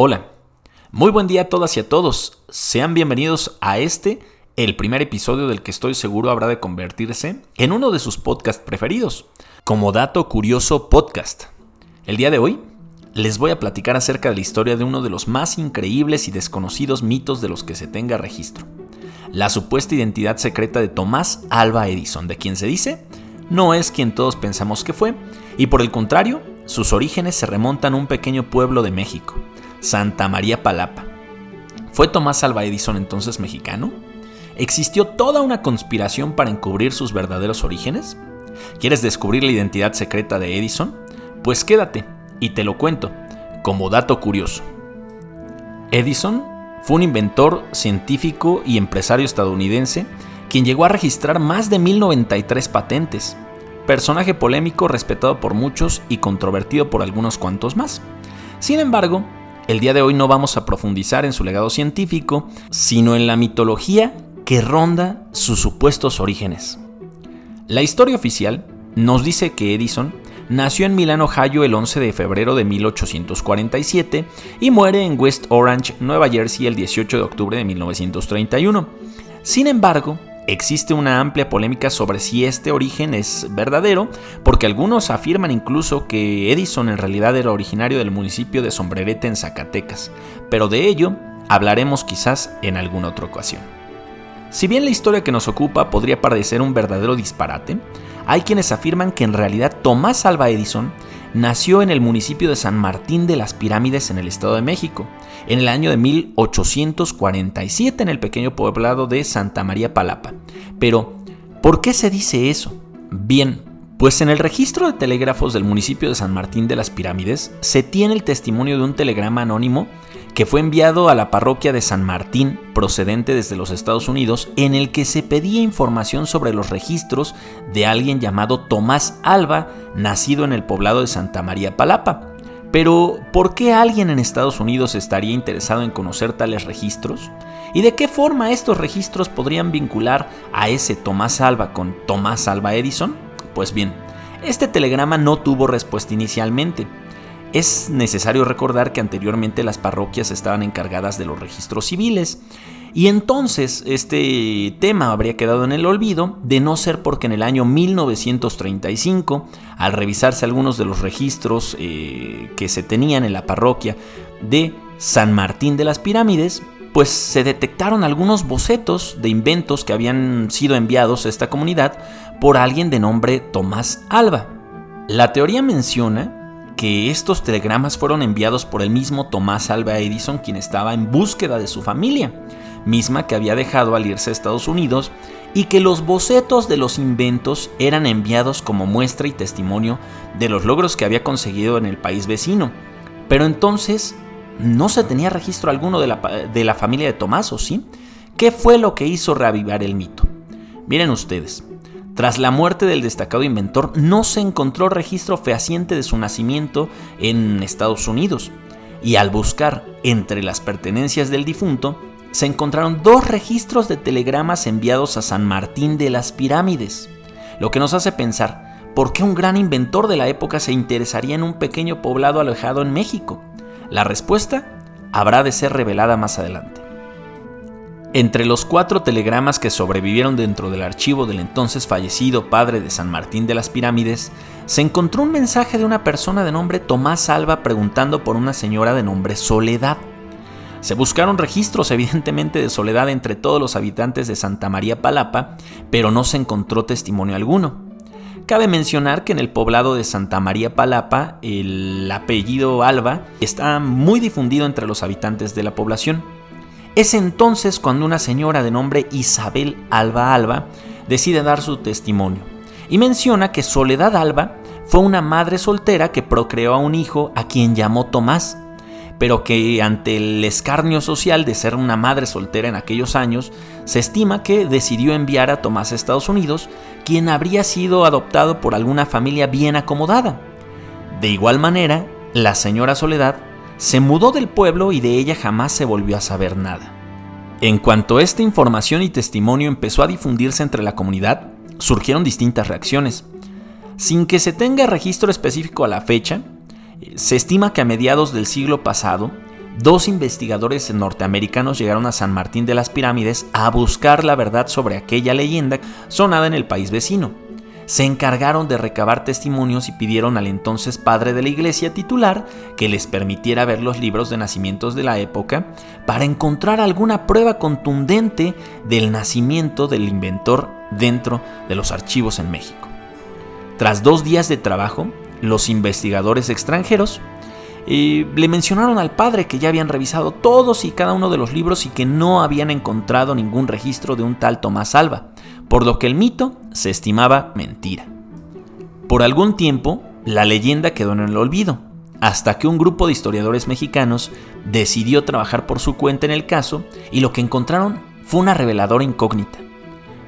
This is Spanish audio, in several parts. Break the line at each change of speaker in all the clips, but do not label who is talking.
Hola, muy buen día a todas y a todos. Sean bienvenidos a este, el primer episodio del que estoy seguro habrá de convertirse en uno de sus podcasts preferidos, como dato curioso podcast. El día de hoy les voy a platicar acerca de la historia de uno de los más increíbles y desconocidos mitos de los que se tenga registro. La supuesta identidad secreta de Tomás Alba Edison, de quien se dice no es quien todos pensamos que fue, y por el contrario, sus orígenes se remontan a un pequeño pueblo de México, Santa María Palapa. ¿Fue Tomás Alva Edison entonces mexicano? ¿Existió toda una conspiración para encubrir sus verdaderos orígenes? ¿Quieres descubrir la identidad secreta de Edison? Pues quédate y te lo cuento, como dato curioso. Edison fue un inventor, científico y empresario estadounidense quien llegó a registrar más de 1093 patentes. Personaje polémico respetado por muchos y controvertido por algunos cuantos más. Sin embargo, el día de hoy no vamos a profundizar en su legado científico, sino en la mitología que ronda sus supuestos orígenes. La historia oficial nos dice que Edison nació en Milán, Ohio el 11 de febrero de 1847 y muere en West Orange, Nueva Jersey el 18 de octubre de 1931. Sin embargo, Existe una amplia polémica sobre si este origen es verdadero, porque algunos afirman incluso que Edison en realidad era originario del municipio de Sombrerete en Zacatecas, pero de ello hablaremos quizás en alguna otra ocasión. Si bien la historia que nos ocupa podría parecer un verdadero disparate, hay quienes afirman que en realidad Tomás Alva Edison nació en el municipio de San Martín de las Pirámides en el Estado de México, en el año de 1847 en el pequeño poblado de Santa María Palapa. Pero, ¿por qué se dice eso? Bien, pues en el registro de telégrafos del municipio de San Martín de las Pirámides se tiene el testimonio de un telegrama anónimo que fue enviado a la parroquia de San Martín, procedente desde los Estados Unidos, en el que se pedía información sobre los registros de alguien llamado Tomás Alba, nacido en el poblado de Santa María Palapa. Pero, ¿por qué alguien en Estados Unidos estaría interesado en conocer tales registros? ¿Y de qué forma estos registros podrían vincular a ese Tomás Alba con Tomás Alba Edison? Pues bien, este telegrama no tuvo respuesta inicialmente, es necesario recordar que anteriormente las parroquias estaban encargadas de los registros civiles y entonces este tema habría quedado en el olvido de no ser porque en el año 1935, al revisarse algunos de los registros eh, que se tenían en la parroquia de San Martín de las Pirámides, pues se detectaron algunos bocetos de inventos que habían sido enviados a esta comunidad por alguien de nombre Tomás Alba. La teoría menciona que estos telegramas fueron enviados por el mismo Tomás Alva Edison, quien estaba en búsqueda de su familia, misma que había dejado al irse a Estados Unidos, y que los bocetos de los inventos eran enviados como muestra y testimonio de los logros que había conseguido en el país vecino. Pero entonces no se tenía registro alguno de la, de la familia de Tomás, ¿o sí? ¿Qué fue lo que hizo reavivar el mito? Miren ustedes, tras la muerte del destacado inventor, no se encontró registro fehaciente de su nacimiento en Estados Unidos, y al buscar entre las pertenencias del difunto, se encontraron dos registros de telegramas enviados a San Martín de las Pirámides, lo que nos hace pensar, ¿por qué un gran inventor de la época se interesaría en un pequeño poblado alejado en México? La respuesta habrá de ser revelada más adelante. Entre los cuatro telegramas que sobrevivieron dentro del archivo del entonces fallecido padre de San Martín de las Pirámides, se encontró un mensaje de una persona de nombre Tomás Alba preguntando por una señora de nombre Soledad. Se buscaron registros evidentemente de Soledad entre todos los habitantes de Santa María Palapa, pero no se encontró testimonio alguno. Cabe mencionar que en el poblado de Santa María Palapa el apellido Alba está muy difundido entre los habitantes de la población. Es entonces cuando una señora de nombre Isabel Alba Alba decide dar su testimonio y menciona que Soledad Alba fue una madre soltera que procreó a un hijo a quien llamó Tomás, pero que ante el escarnio social de ser una madre soltera en aquellos años, se estima que decidió enviar a Tomás a Estados Unidos, quien habría sido adoptado por alguna familia bien acomodada. De igual manera, la señora Soledad se mudó del pueblo y de ella jamás se volvió a saber nada. En cuanto esta información y testimonio empezó a difundirse entre la comunidad, surgieron distintas reacciones. Sin que se tenga registro específico a la fecha, se estima que a mediados del siglo pasado, dos investigadores norteamericanos llegaron a San Martín de las Pirámides a buscar la verdad sobre aquella leyenda sonada en el país vecino. Se encargaron de recabar testimonios y pidieron al entonces padre de la iglesia titular que les permitiera ver los libros de nacimientos de la época para encontrar alguna prueba contundente del nacimiento del inventor dentro de los archivos en México. Tras dos días de trabajo, los investigadores extranjeros y le mencionaron al padre que ya habían revisado todos y cada uno de los libros y que no habían encontrado ningún registro de un tal Tomás Alba, por lo que el mito se estimaba mentira. Por algún tiempo, la leyenda quedó en el olvido, hasta que un grupo de historiadores mexicanos decidió trabajar por su cuenta en el caso y lo que encontraron fue una reveladora incógnita.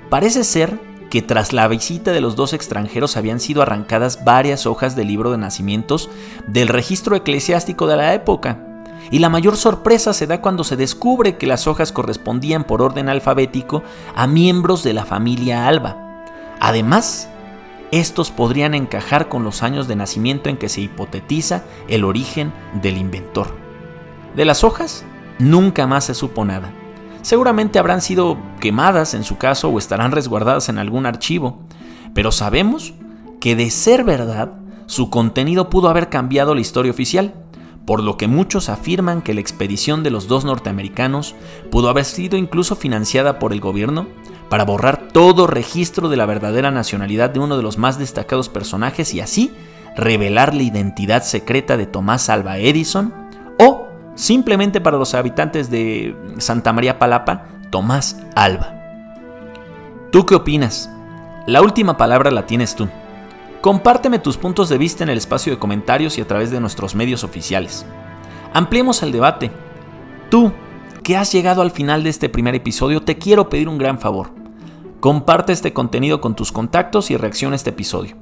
Parece ser que tras la visita de los dos extranjeros habían sido arrancadas varias hojas del libro de nacimientos del registro eclesiástico de la época. Y la mayor sorpresa se da cuando se descubre que las hojas correspondían por orden alfabético a miembros de la familia Alba. Además, estos podrían encajar con los años de nacimiento en que se hipotetiza el origen del inventor. De las hojas, nunca más se supo nada. Seguramente habrán sido quemadas en su caso o estarán resguardadas en algún archivo, pero sabemos que de ser verdad, su contenido pudo haber cambiado la historia oficial, por lo que muchos afirman que la expedición de los dos norteamericanos pudo haber sido incluso financiada por el gobierno para borrar todo registro de la verdadera nacionalidad de uno de los más destacados personajes y así revelar la identidad secreta de Tomás Alba Edison o simplemente para los habitantes de Santa María Palapa, Tomás Alba. ¿Tú qué opinas? La última palabra la tienes tú. Compárteme tus puntos de vista en el espacio de comentarios y a través de nuestros medios oficiales. Ampliemos el debate. Tú, que has llegado al final de este primer episodio, te quiero pedir un gran favor. Comparte este contenido con tus contactos y reacciona a este episodio.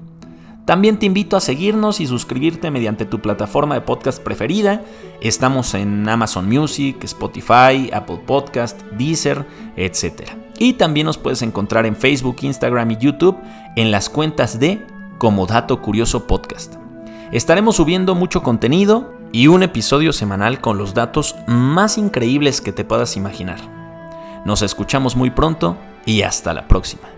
También te invito a seguirnos y suscribirte mediante tu plataforma de podcast preferida. Estamos en Amazon Music, Spotify, Apple Podcast, Deezer, etc. Y también nos puedes encontrar en Facebook, Instagram y YouTube en las cuentas de Como Dato Curioso Podcast. Estaremos subiendo mucho contenido y un episodio semanal con los datos más increíbles que te puedas imaginar. Nos escuchamos muy pronto y hasta la próxima.